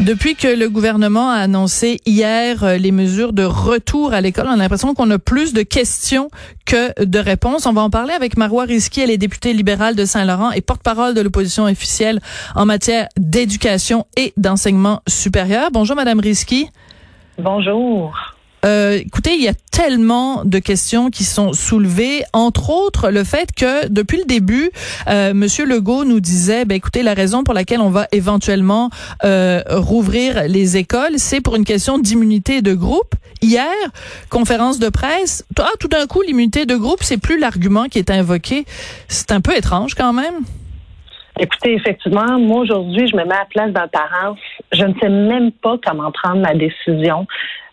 Depuis que le gouvernement a annoncé hier euh, les mesures de retour à l'école, on a l'impression qu'on a plus de questions que de réponses. On va en parler avec Marois Risky, elle est députée libérale de Saint-Laurent et porte-parole de l'opposition officielle en matière d'éducation et d'enseignement supérieur. Bonjour Madame Risky. Bonjour. Euh, écoutez, il y a tellement de questions qui sont soulevées, entre autres le fait que depuis le début, euh, Monsieur Legault nous disait, ben écoutez, la raison pour laquelle on va éventuellement euh, rouvrir les écoles, c'est pour une question d'immunité de groupe. Hier, conférence de presse, ah, tout d'un coup, l'immunité de groupe, c'est plus l'argument qui est invoqué. C'est un peu étrange quand même. Écoutez, effectivement, moi aujourd'hui, je me mets à la place d'un parent. Je ne sais même pas comment prendre ma décision.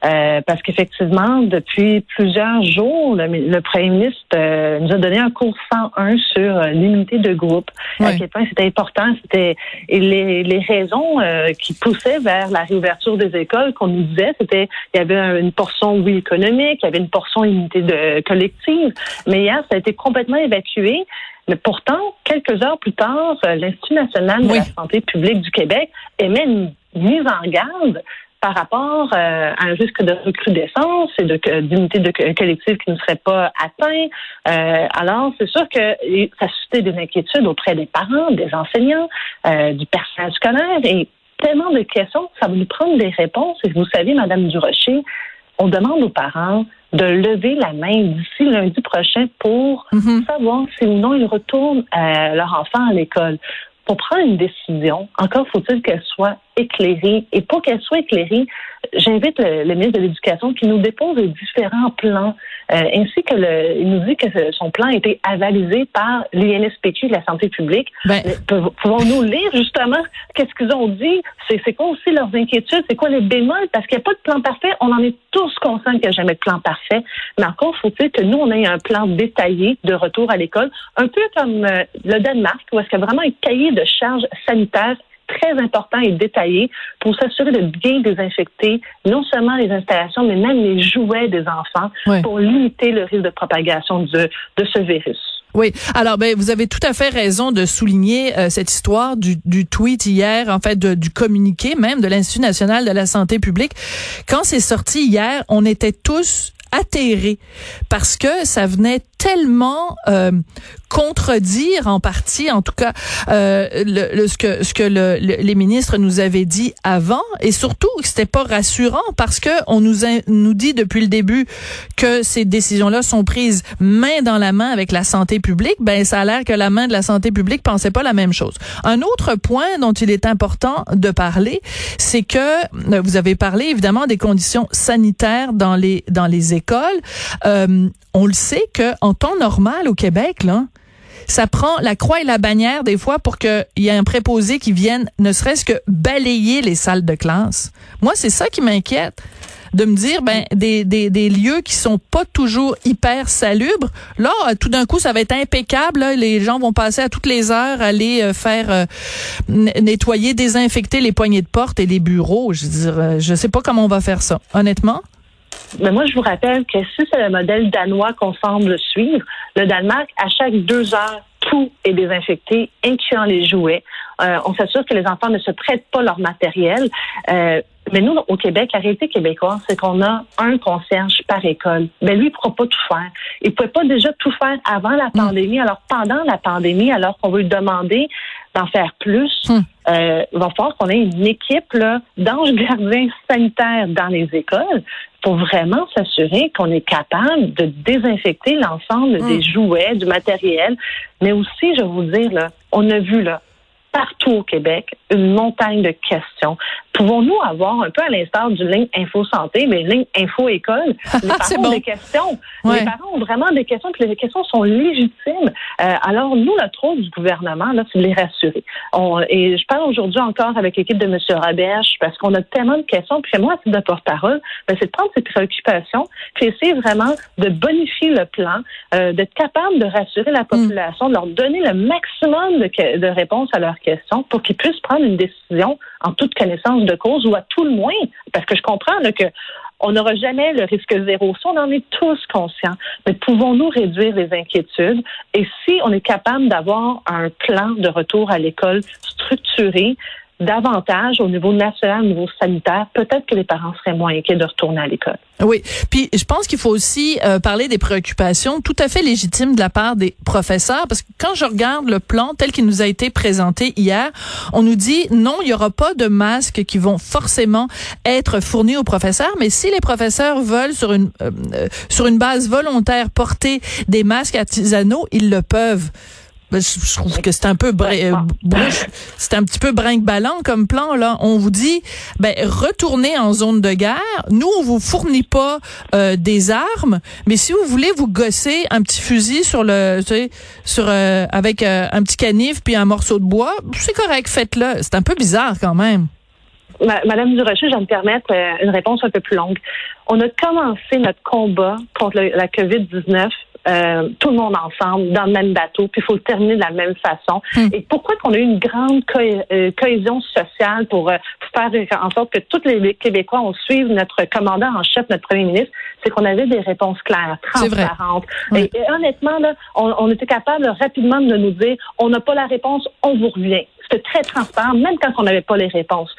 Euh, parce qu'effectivement, depuis plusieurs jours, le, premier ministre euh, nous a donné un cours 101 sur euh, l'unité de groupe, à quel point c'était important, c'était et les, les raisons qui poussaient vers la réouverture des écoles qu'on nous disait, c'était il y avait une portion oui économique, il y avait une portion unité de collective, mais hier ça a été complètement évacué. Mais pourtant, quelques heures plus tard, l'Institut national de la santé publique du Québec émet une mise en garde par rapport euh, à un risque de recrudescence et de d'unité de collective qui ne serait pas atteint. Euh, alors, c'est sûr que ça suscite des inquiétudes auprès des parents, des enseignants, euh, du personnel scolaire et tellement de questions, ça va nous prendre des réponses. Et vous savez, Madame Durocher, on demande aux parents de lever la main d'ici lundi prochain pour mm-hmm. savoir si ou non ils retournent leur enfant à l'école pour prendre une décision, encore faut-il qu'elle soit éclairée. Et pour qu'elle soit éclairée, j'invite le, ministre de l'Éducation qui nous dépose différents plans, euh, ainsi que le, il nous dit que son plan a été avalisé par l'INSPQ de la santé publique. Ben, Pouvons-nous lire justement qu'est-ce qu'ils ont dit? C'est quoi aussi leurs inquiétudes? C'est quoi les bémols? Parce qu'il n'y a pas de plan parfait. On en est tous conscients qu'il n'y a jamais de plan parfait. Mais encore faut-il que nous, on ait un plan détaillé de retour à l'école, un peu comme euh, le Danemark, où est-ce qu'il y a vraiment un cahier de charges sanitaires très important et détaillé pour s'assurer de bien désinfecter non seulement les installations, mais même les jouets des enfants pour limiter le risque de propagation de, de ce virus. Oui. Alors, ben, vous avez tout à fait raison de souligner euh, cette histoire du, du, tweet hier, en fait, du communiqué même de l'Institut national de la santé publique. Quand c'est sorti hier, on était tous atterrés parce que ça venait tellement euh, contredire en partie, en tout cas, euh, le, ce que ce que le, les ministres nous avaient dit avant, et surtout c'était pas rassurant parce que on nous nous dit depuis le début que ces décisions-là sont prises main dans la main avec la santé publique. Ben ça a l'air que la main de la santé publique pensait pas la même chose. Un autre point dont il est important de parler, c'est que euh, vous avez parlé évidemment des conditions sanitaires dans les dans les écoles. Euh, on le sait que en temps normal au Québec, ça prend la croix et la bannière des fois pour qu'il y ait un préposé qui vienne ne serait-ce que balayer les salles de classe. Moi, c'est ça qui m'inquiète de me dire ben des, lieux qui sont pas toujours hyper salubres. Là tout d'un coup ça va être impeccable les gens vont passer à toutes les heures aller euh, faire euh, nettoyer désinfecter les poignées de porte et les bureaux. Je veux dire euh, je sais pas comment on va faire ça honnêtement mais moi, je vous rappelle que si c'est le modèle danois qu'on semble suivre, le Danemark, à chaque deux heures, tout est désinfecté, incluant les jouets. Euh, on s'assure que les enfants ne se prêtent pas leur matériel. Euh, mais nous, au Québec, la réalité québécoise, c'est qu'on a un concierge par école. Mais lui, il ne pourra pas tout faire. Il ne pouvait pas déjà tout faire avant la mm. pandémie. Alors, pendant la pandémie, alors qu'on veut lui demander d'en faire plus, mm. euh, il va falloir qu'on ait une équipe d'anges gardiens sanitaires dans les écoles pour vraiment s'assurer qu'on est capable de désinfecter l'ensemble des mm. jouets, du matériel. Mais aussi, je vais vous dire, là, on a vu là, partout au Québec une montagne de questions. Pouvons-nous avoir, un peu à l'instar du ligne Info Santé, mais ligne Info École, les parents ont des questions. Les parents ont vraiment des questions, puis les questions sont légitimes. Euh, alors, nous, notre rôle du gouvernement, là, c'est de les rassurer. On, et je parle aujourd'hui encore avec l'équipe de M. Raberge, parce qu'on a tellement de questions, puis moi, titre de porte-parole, ben, c'est de prendre ces préoccupations, puis essayer vraiment de bonifier le plan, euh, d'être capable de rassurer la population, de leur donner le maximum de, de réponses à leurs pour qu'ils puissent prendre une décision en toute connaissance de cause ou à tout le moins, parce que je comprends que on n'aura jamais le risque zéro. Ça, on en est tous conscients. Mais pouvons-nous réduire les inquiétudes? Et si on est capable d'avoir un plan de retour à l'école structuré, davantage au niveau national, au niveau sanitaire, peut-être que les parents seraient moins inquiets de retourner à l'école. Oui, puis je pense qu'il faut aussi euh, parler des préoccupations tout à fait légitimes de la part des professeurs, parce que quand je regarde le plan tel qu'il nous a été présenté hier, on nous dit non, il y aura pas de masques qui vont forcément être fournis aux professeurs, mais si les professeurs veulent sur une euh, euh, sur une base volontaire porter des masques artisanaux, ils le peuvent. Ben, je, trouve que c'est un peu euh, c'est un petit peu brinque-ballant comme plan là. On vous dit ben retournez en zone de guerre. Nous on vous fournit pas euh, des armes, mais si vous voulez vous gosser un petit fusil sur le tu sais, sur euh, avec un petit canif puis un morceau de bois, c'est correct, faites-le. C'est un peu bizarre quand même. Madame Durocher, je vais me permettre une réponse un peu plus longue. On a commencé notre combat contre la COVID-19 euh, tout le monde ensemble dans le même bateau, puis il faut le terminer de la même façon. Hmm. Et pourquoi qu'on a eu une grande euh, cohésion sociale pour euh, faire en sorte que tous les Québécois ont suivi notre commandant en chef, notre premier ministre, c'est qu'on avait des réponses claires, transparentes. Et, honnêtement, là, on, on, était capable rapidement de nous dire, on n'a pas la réponse, on vous revient. C'était très transparent, même quand on n'avait pas les réponses.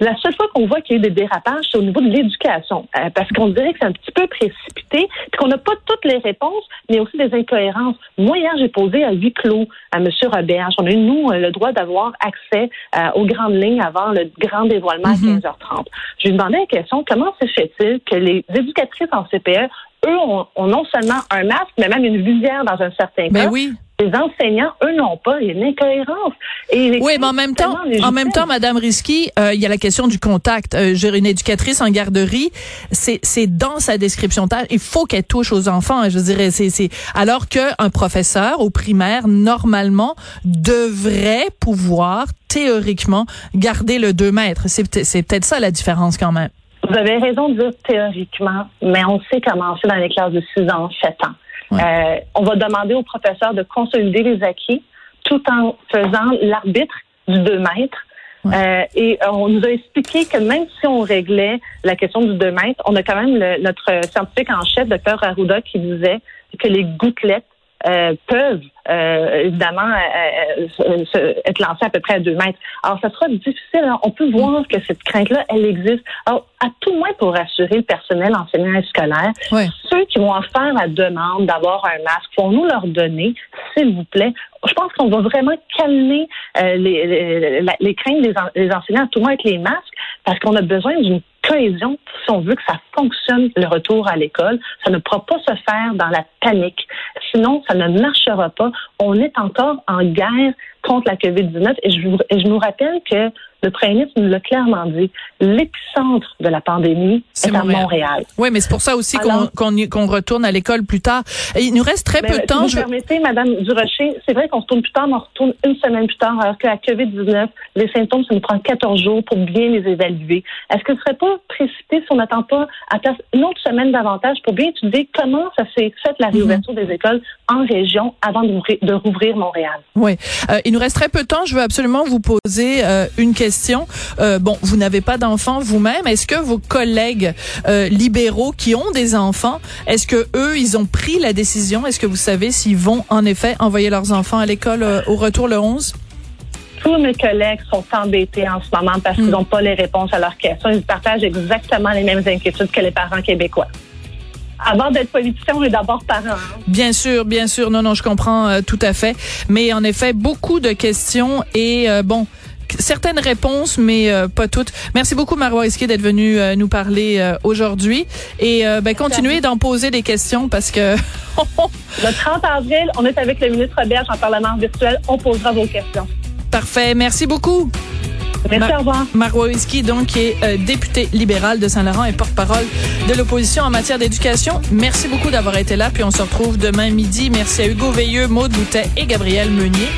La seule fois qu'on voit qu'il y a eu des dérapages, c'est au niveau de l'éducation, euh, parce qu'on dirait que c'est un petit peu précipité, puis qu'on n'a pas toutes les réponses, mais aussi des incohérences. Moi, hier, j'ai posé à huis clos à M. Roberge. On a eu, nous, euh, le droit d'avoir accès euh, aux grandes lignes avant le grand dévoilement à 15h30. Mm-hmm. Je lui demandais la question, comment se fait-il que les éducatrices en CPE eux ont, non seulement un masque, mais même une visière dans un certain ben cas? oui. Les enseignants, eux, n'ont pas. Il y a une incohérence. Et oui, mais en même temps, en même temps, Madame Risky, euh, il y a la question du contact. Euh, J'ai une éducatrice en garderie, c'est c'est dans sa description tâche. Il faut qu'elle touche aux enfants. Hein, je dirais, c'est c'est alors qu'un professeur au primaire normalement devrait pouvoir théoriquement garder le 2 mètres. C'est c'est peut-être ça la différence quand même. Vous avez raison de dire théoriquement, mais on sait comment c'est dans les classes de 6 ans, 7 ans. Euh, on va demander aux professeurs de consolider les acquis tout en faisant l'arbitre du 2 mètres. Euh, et on nous a expliqué que même si on réglait la question du 2 mètres, on a quand même notre scientifique en chef, Dr Arruda, qui disait que les gouttelettes euh, peuvent euh, évidemment euh, être lancées à peu près à deux mètres. Alors, ça sera difficile. Hein. On peut voir que cette crainte-là, elle existe. Alors, à tout moins pour rassurer le personnel enseignant et scolaire, ceux qui vont en faire la demande d'avoir un masque, faut nous leur donner, s'il vous plaît? Je pense qu'on va vraiment calmer les, les, les, craintes des, des enseignants, à tout moins avec les masques, parce qu'on a besoin d'une cohésion si on veut que ça fonctionne le retour à l'école. Ça ne pourra pas se faire dans la panique. Sinon, ça ne marchera pas. On est encore en guerre contre la COVID-19. Et je, nous rappelle que le Premier ministre nous l'a clairement dit, l'épicentre de la pandémie est, à Montréal. Oui, mais c'est pour ça aussi qu'on retourne à l'école plus tard. il nous reste très peu de temps. Vous je... permettez, Madame Durocher, c'est vrai qu'on se tourne plus tard, mais on retourne une semaine plus tard, alors que la COVID-19, les symptômes, ça nous prend 14 jours pour bien les évaluer. Est-ce que ce serait pas précipité si on n'attend pas à place une autre semaine davantage pour bien étudier comment ça s'est fait la réouverture des écoles en région avant de rouvrir Montréal? Oui. Euh, il nous reste très peu de temps. Je veux absolument vous poser euh, une question euh, bon, vous n'avez pas d'enfants vous-même. Est-ce que vos collègues euh, libéraux qui ont des enfants, est-ce que eux, ils ont pris la décision? Est-ce que vous savez s'ils vont en effet envoyer leurs enfants à l'école euh, au retour le 11? tous mes collègues sont embêtés en ce moment parce qu'ils n'ont hmm. pas les réponses à leurs questions. Ils partagent exactement les mêmes inquiétudes que les parents québécois. Avant d'être politicien, on est d'abord parent. Hein. Bien sûr, bien sûr. Non, non, je comprends tout à fait. Mais en effet, beaucoup de questions et bon, certaines réponses, mais euh, pas toutes. Merci beaucoup, Marois Risqué, d'être venu euh, nous parler euh, aujourd'hui. Et ben, continuez d'en poser des questions parce que... le 30 avril, on est avec le ministre Berge en Parlement virtuel. On posera vos questions. Parfait. Merci beaucoup. Merci, au revoir. Marois donc, qui est député libéral de Saint-Laurent et porte-parole de l'opposition en matière d'éducation. Merci beaucoup d'avoir été là, puis on se retrouve demain midi. Merci à Hugo Veilleux, Maude Boutet et Gabriel Meunier.